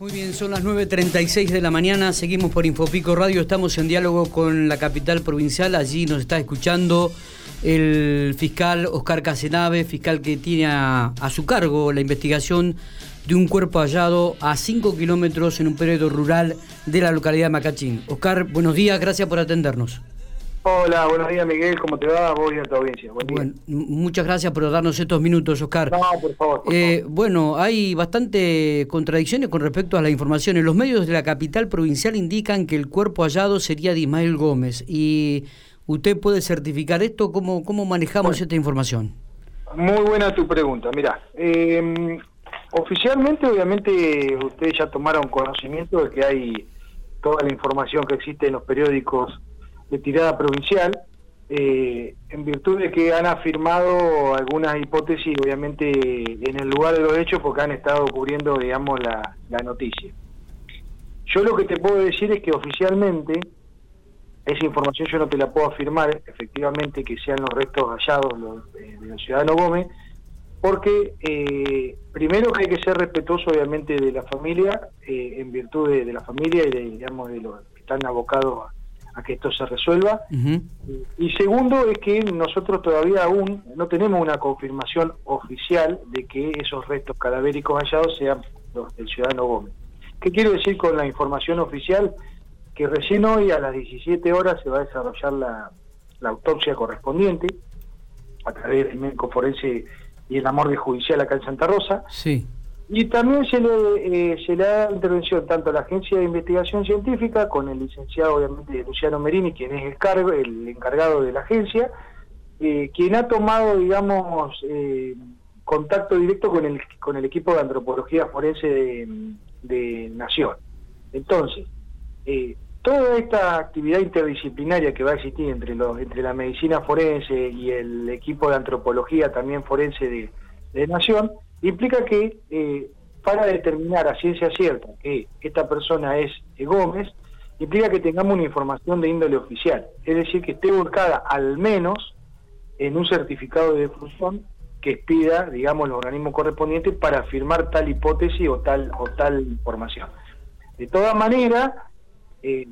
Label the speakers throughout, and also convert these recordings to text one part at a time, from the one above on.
Speaker 1: Muy bien, son las 9.36 de la mañana, seguimos por Infopico Radio, estamos en diálogo con la capital provincial, allí nos está escuchando el fiscal Oscar Casenave, fiscal que tiene a, su cargo la investigación de un cuerpo hallado a 5 kilómetros en un periodo rural de la localidad de Macachín. Oscar, buenos días, gracias por atendernos.
Speaker 2: Hola, buenos días Miguel, ¿cómo te va? Voy a tu audiencia.
Speaker 1: Bueno, muchas gracias por darnos estos minutos, Oscar.
Speaker 2: No, por favor.
Speaker 1: Eh, bueno, hay bastante contradicciones con respecto a la información. Los medios de la capital provincial indican que el cuerpo hallado sería de Ismael Gómez. ¿Y usted puede certificar esto? ¿Cómo, cómo manejamos esta información?
Speaker 2: Muy buena tu pregunta. Mira, em, oficialmente, obviamente, ustedes ya tomaron conocimiento de que hay toda la información que existe en los periódicos de tirada provincial, eh, en virtud de que han afirmado algunas hipótesis, obviamente, en el lugar de los hechos, porque han estado cubriendo, digamos, la, noticia. Yo lo que te puedo decir es que oficialmente, esa información yo no te la puedo afirmar, efectivamente, que sean los restos hallados los, eh, de los ciudadanos Gómez, porque eh, primero que hay que ser respetuoso, obviamente, de la familia, en virtud de, de, la familia y de, digamos, de los que están abocados a a que esto se resuelva. Y segundo es que nosotros todavía aún no tenemos una confirmación oficial de que esos restos cadavéricos hallados sean los del ciudadano Gómez. ¿Qué quiero decir con la información oficial? Que recién hoy a las 17 horas se va a desarrollar la, autopsia correspondiente a través del médico forense y el amor de judicial acá en Santa Rosa.
Speaker 1: Sí.
Speaker 2: Y también se le, eh, se le da intervención tanto a la Agencia de Investigación Científica, con el licenciado obviamente Luciano Merini, quien es el, cargo, el encargado de la agencia, eh, quien ha tomado, digamos, eh, contacto directo con el, con el equipo de antropología forense de, Nación. Entonces, toda esta actividad interdisciplinaria que va a existir entre, los, entre la medicina forense y el equipo de antropología también forense de, de Nación, implica que eh, para determinar a ciencia cierta que esta persona es Gómez, implica que tengamos una información de índole oficial, es decir, que esté buscada al menos en un certificado de defunción que expida, digamos, los organismos correspondientes para afirmar tal hipótesis o tal o tal información. De todas maneras, eh,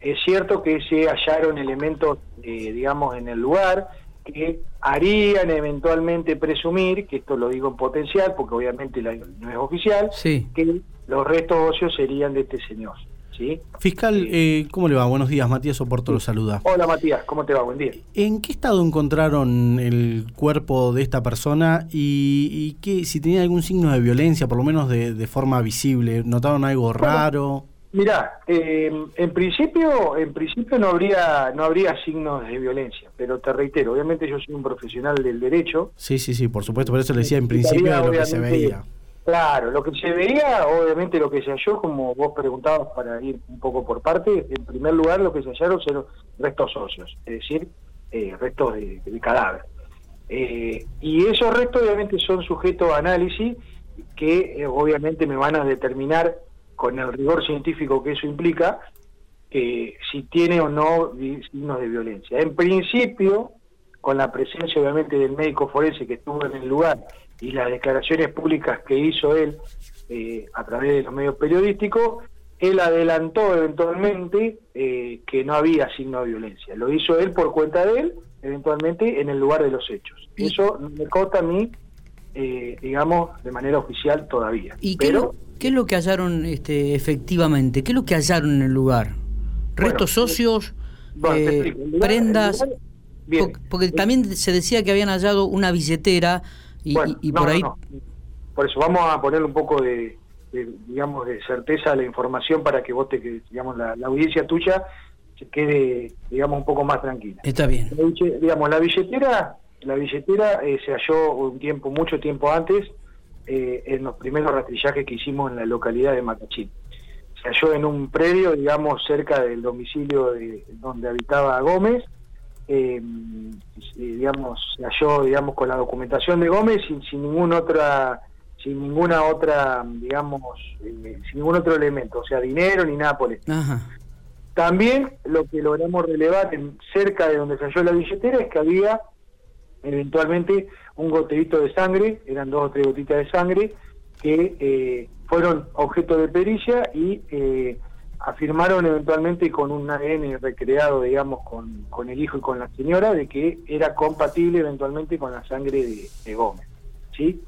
Speaker 2: es cierto que se hallaron elementos, eh, digamos, en el lugar, que harían eventualmente presumir, que esto lo digo en potencial porque obviamente no es oficial, que los restos óseos serían de este señor. ¿sí?
Speaker 3: Fiscal, eh, ¿cómo le va? Buenos días, Matías Oporto lo saluda.
Speaker 2: Hola Matías, ¿cómo te va? Buen día.
Speaker 3: ¿En qué estado encontraron el cuerpo de esta persona y, y si tenía algún signo de violencia, por lo menos de, forma visible? ¿Notaron algo raro?
Speaker 2: Mira, eh, en principio, en principio no habría, no habría signos de violencia, pero te reitero, obviamente yo soy un profesional del derecho.
Speaker 3: Sí, sí, sí, por supuesto, por eso le decía en principio de lo que se veía.
Speaker 2: Claro, lo que se veía, obviamente lo que se halló, como vos preguntabas para ir un poco por parte, en primer lugar lo que se hallaron fueron restos óseos, es decir, eh, restos de, cadáver. Eh, y esos restos obviamente son sujetos a análisis que obviamente me van a determinar con el rigor científico que eso implica, que si tiene o no signos de violencia. En principio, con la presencia obviamente del médico forense que estuvo en el lugar y las declaraciones públicas que hizo él eh, a través de los medios periodísticos, él adelantó eventualmente eh, que no había signo de violencia. Lo hizo él por cuenta de él, eventualmente en el lugar de los hechos. Eso me consta a mí, eh, digamos, de manera oficial todavía.
Speaker 1: ¿Y Pero, ¿Qué es lo que hallaron este, efectivamente? ¿Qué es lo que hallaron en el lugar? ¿Restos socios? Eh, ¿Prendas? porque, también se decía que habían hallado una billetera y, por ahí...
Speaker 2: Por eso vamos a ponerle un poco de, digamos, de certeza a la información para que vos te, digamos, la, audiencia tuya se quede, digamos, un poco más tranquila.
Speaker 1: Está bien.
Speaker 2: digamos, la billetera, la billetera eh, se halló un tiempo, mucho tiempo antes, eh, en los primeros rastrillajes que hicimos en la localidad de Macachín. Se halló en un predio, digamos, cerca del domicilio de, donde habitaba Gómez, eh, digamos, se halló, digamos, con la documentación de Gómez sin, sin ninguna otra sin ninguna otra, digamos, eh, sin ningún otro elemento, o sea, dinero ni nada por eso. También lo que logramos relevar en, cerca de donde se halló la billetera es que había eventualmente un goterito de sangre, eran dos o tres gotitas de sangre, que eh, fueron objeto de pericia y eh, afirmaron eventualmente con un ADN recreado, digamos, con, con, el hijo y con la señora, de que era compatible eventualmente con la sangre de, Gómez. ¿sí?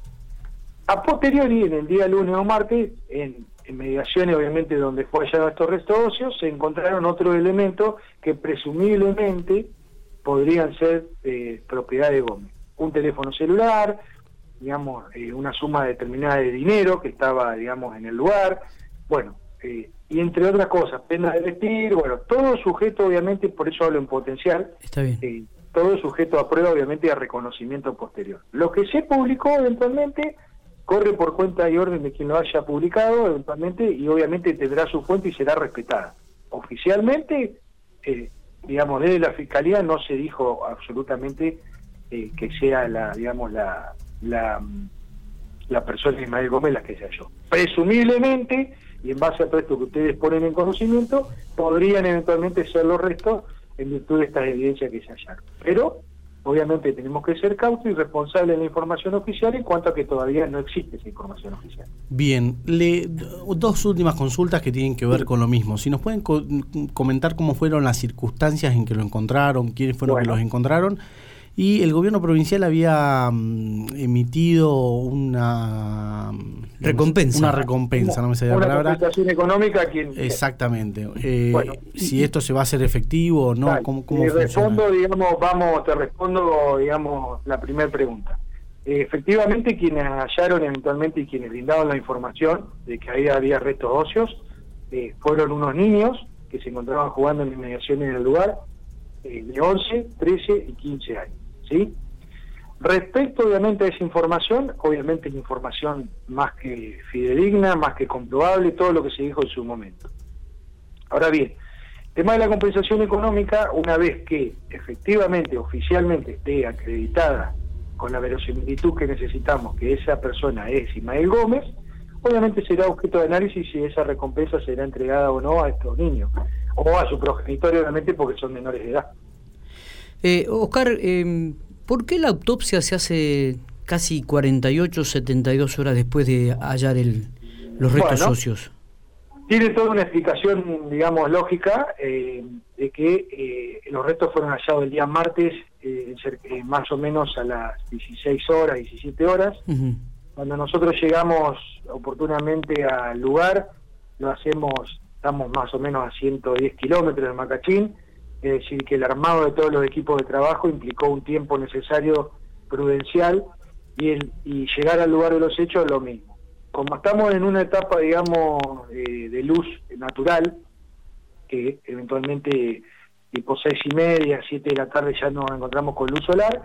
Speaker 2: A posteriori, en el día lunes o martes, en, mediaciones obviamente donde fue hallado estos restos óseos, se encontraron otros elementos que presumiblemente podrían ser eh, propiedad de Gómez. Un teléfono celular, digamos, eh, una suma determinada de dinero que estaba, digamos, en el lugar, bueno, eh, y entre otras cosas, pena de vestir, bueno, todo sujeto, obviamente, por eso hablo en potencial,
Speaker 1: Está bien.
Speaker 2: Eh, todo sujeto a prueba, obviamente, a reconocimiento posterior. Lo que se publicó eventualmente corre por cuenta y orden de quien lo haya publicado, eventualmente, y obviamente tendrá su fuente y será respetada. Oficialmente, digamos, desde la Fiscalía no se dijo absolutamente que sea la, digamos, la, la, la persona Ismael Gómez la que se halló. Presumiblemente, y en base a todo esto que ustedes ponen en conocimiento, podrían eventualmente ser los restos en virtud de estas evidencias que se hallaron. Pero, obviamente, tenemos que ser cautos y responsables de la información oficial en cuanto a que todavía no existe esa información oficial.
Speaker 3: Bien, le, dos últimas consultas que tienen que ver con lo mismo. Si nos pueden comentar cómo fueron las circunstancias en que lo encontraron, quiénes fueron los que los encontraron y el gobierno provincial había mm, emitido una
Speaker 1: recompensa.
Speaker 3: Una recompensa, no me sale la palabra.
Speaker 2: Una compensación económica
Speaker 3: Exactamente. Eh, si esto se va a hacer efectivo o no, ¿cómo, cómo
Speaker 2: te respondo, digamos, vamos, te respondo, digamos, la primera pregunta. Eh, efectivamente, quienes hallaron eventualmente y quienes brindaban la información de que ahí había restos óseos eh, fueron unos niños que se encontraban jugando en inmediaciones en el lugar de 11, 13 y 15 años. ¿Sí? Respecto obviamente a esa información, obviamente es información más que fidedigna, más que comprobable, todo lo que se dijo en su momento. Ahora bien, tema de la compensación económica, una vez que efectivamente, oficialmente esté acreditada con la verosimilitud que necesitamos que esa persona es Ismael Gómez, obviamente será objeto de análisis si esa recompensa será entregada o no a estos niños, o a su progenitor obviamente porque son menores de edad.
Speaker 1: Eh, Oscar, eh, ¿por qué la autopsia se hace casi 48, 72 horas después de hallar el, los restos socios?
Speaker 2: Tiene toda una explicación, digamos, lógica eh, de que eh, los restos fueron hallados el día martes, eh, más o menos a las 16 horas, 17 horas. Cuando nosotros llegamos oportunamente al lugar, lo hacemos, estamos más o menos a 110 kilómetros de Macachín, es decir, que el armado de todos los equipos de trabajo implicó un tiempo necesario prudencial y, el, y llegar al lugar de los hechos lo mismo. Como estamos en una etapa, digamos, eh, de luz natural, que eventualmente tipo seis y media, siete de la tarde ya nos encontramos con luz solar,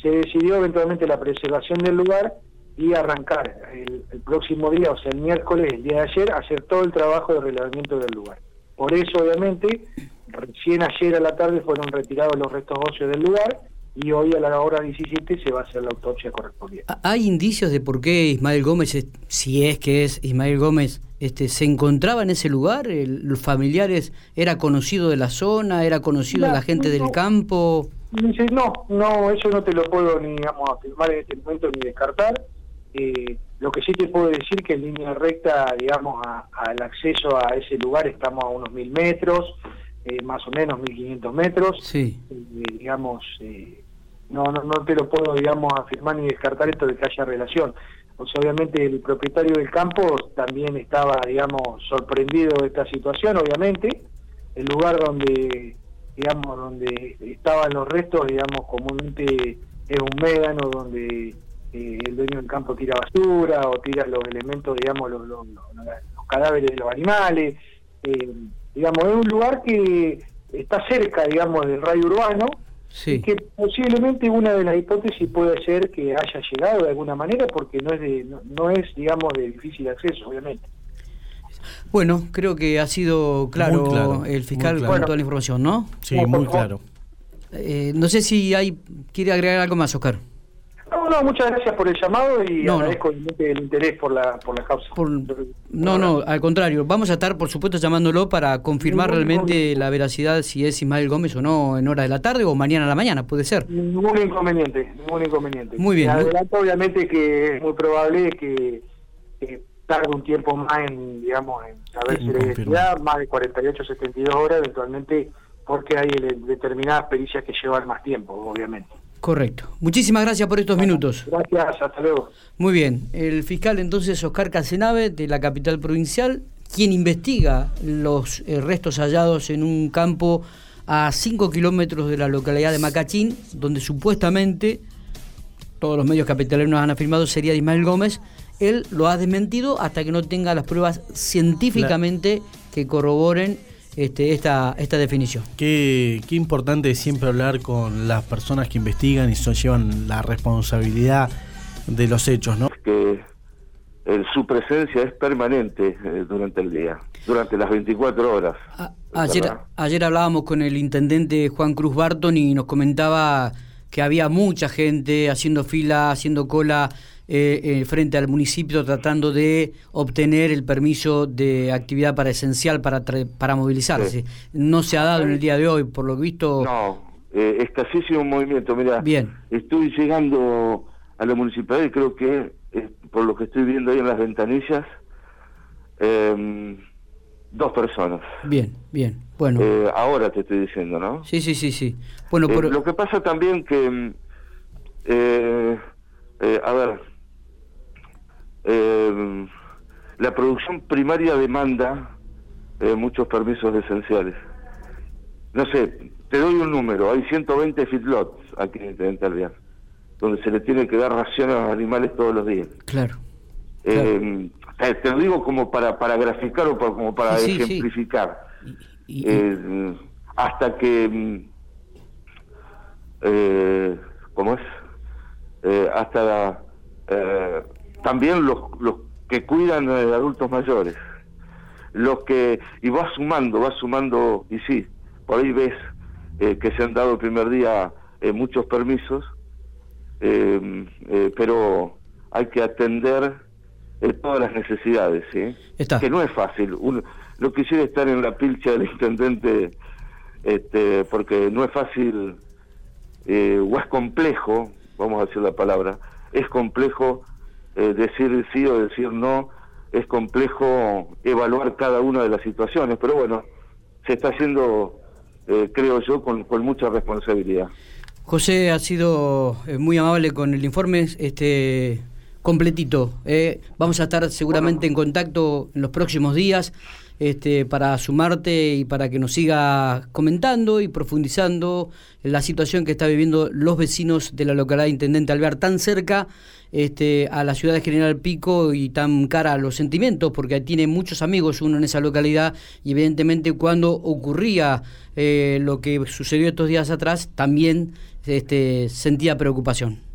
Speaker 2: se decidió eventualmente la preservación del lugar y arrancar el, el próximo día, o sea, el miércoles, el día de ayer, hacer todo el trabajo de relevamiento del lugar. Por eso, obviamente, recién ayer a la tarde fueron retirados los restos óseos del lugar y hoy a la hora 17 se va a hacer la autopsia correspondiente.
Speaker 1: ¿Hay indicios de por qué Ismael Gómez, si es que es Ismael Gómez, este, se encontraba en ese lugar? ¿Los familiares era conocido de la zona, era conocido de la gente del campo?
Speaker 2: No, no, eso no te lo puedo ni digamos, afirmar en este momento ni descartar. Eh, lo que sí te puedo decir que en línea recta, digamos, al acceso a ese lugar estamos a unos mil metros, eh, más o menos 1500 metros.
Speaker 1: Sí.
Speaker 2: Eh, digamos, eh, no, no, no te lo puedo, digamos, afirmar ni descartar esto de que haya relación. O sea, obviamente el propietario del campo también estaba, digamos, sorprendido de esta situación, obviamente. El lugar donde, digamos, donde estaban los restos, digamos, comúnmente es un médano donde el dueño del campo tira basura o tira los elementos, digamos, los, los, los cadáveres de los animales. Eh, digamos, es un lugar que está cerca, digamos, del radio urbano, y que posiblemente una de las hipótesis puede ser que haya llegado de alguna manera, porque no es, de, no, es digamos, de difícil acceso, obviamente.
Speaker 1: Bueno, creo que ha sido claro, el fiscal con toda la información, ¿no?
Speaker 3: Sí, muy claro.
Speaker 1: Eh, no sé si hay quiere agregar algo más, Oscar.
Speaker 2: No, no, muchas gracias por el llamado y agradezco el interés por la, por la causa.
Speaker 1: no, no, al contrario. Vamos a estar, por supuesto, llamándolo para confirmar realmente la veracidad si es Ismael Gómez o no en hora de la tarde o mañana a la mañana, puede ser.
Speaker 2: Ningún inconveniente, ningún inconveniente.
Speaker 1: Muy bien.
Speaker 2: adelanto, obviamente, que es muy probable que, tarda un tiempo más en, digamos, en saber si la identidad, más de 48, 72 horas, eventualmente porque hay determinadas pericias que llevan más tiempo, obviamente.
Speaker 1: Correcto. Muchísimas gracias por estos minutos.
Speaker 2: Gracias, hasta luego.
Speaker 1: Muy bien. El fiscal entonces Oscar Casenave de la capital provincial, quien investiga los eh, restos hallados en un campo a 5 kilómetros de la localidad de Macachín, donde supuestamente todos los medios capitalinos han afirmado sería Ismael Gómez, él lo ha desmentido hasta que no tenga las pruebas científicamente que corroboren este, esta, esta definición.
Speaker 3: Qué, qué importante es siempre hablar con las personas que investigan y son, llevan la responsabilidad de los hechos, ¿no?
Speaker 4: Que su presencia es permanente eh, durante el día, durante las 24 horas.
Speaker 1: ayer, ayer hablábamos con el intendente Juan Cruz Barton y nos comentaba que había mucha gente haciendo fila, haciendo cola eh, eh, frente al municipio tratando de obtener el permiso de actividad para esencial para, para movilizarse. No se ha dado en el día de hoy, por lo visto.
Speaker 4: No, eh, escasísimo movimiento. Mira, Bien. estoy llegando a la municipalidad y creo que, eh, por lo que estoy viendo ahí en las ventanillas, em, dos personas.
Speaker 1: Bien, bien. Bueno.
Speaker 4: ahora te estoy diciendo, ¿no?
Speaker 1: Sí, sí, sí, sí. Bueno,
Speaker 4: Lo que pasa también que, em, a ver, eh, la producción primaria demanda eh, muchos permisos esenciales. No sé, te doy un número, hay 120 feedlots aquí en Intendente Alvear, donde se le tiene que dar raciones a los animales todos los días.
Speaker 1: Claro.
Speaker 4: Eh, te lo digo como para, para graficar o como para ejemplificar. Eh, hasta que... Mm, eh, ¿Cómo es? hasta también los, los que cuidan de adultos mayores, los que, y va sumando, va sumando, y sí, por ahí ves eh, que se han dado el primer día eh, muchos permisos, eh, pero hay que atender todas las necesidades, ¿sí? que no es fácil. Uno, no quisiera estar en la pilcha del intendente, este, porque no es fácil, o es complejo, vamos a decir la palabra, es complejo eh, decir sí o decir no, es complejo evaluar cada una de las situaciones, pero bueno, se está haciendo, eh, creo yo, con, con, mucha responsabilidad.
Speaker 1: José ha sido eh, muy amable con el informe este completito. vamos a estar seguramente en contacto en los próximos días este, para sumarte y para que nos siga comentando y profundizando en la situación que está viviendo los vecinos de la localidad de Intendente Alvear, tan cerca este, a la ciudad de General Pico y tan cara a los sentimientos, porque tiene muchos amigos uno en esa localidad y evidentemente cuando ocurría eh, lo que sucedió estos días atrás, también este, sentía preocupación.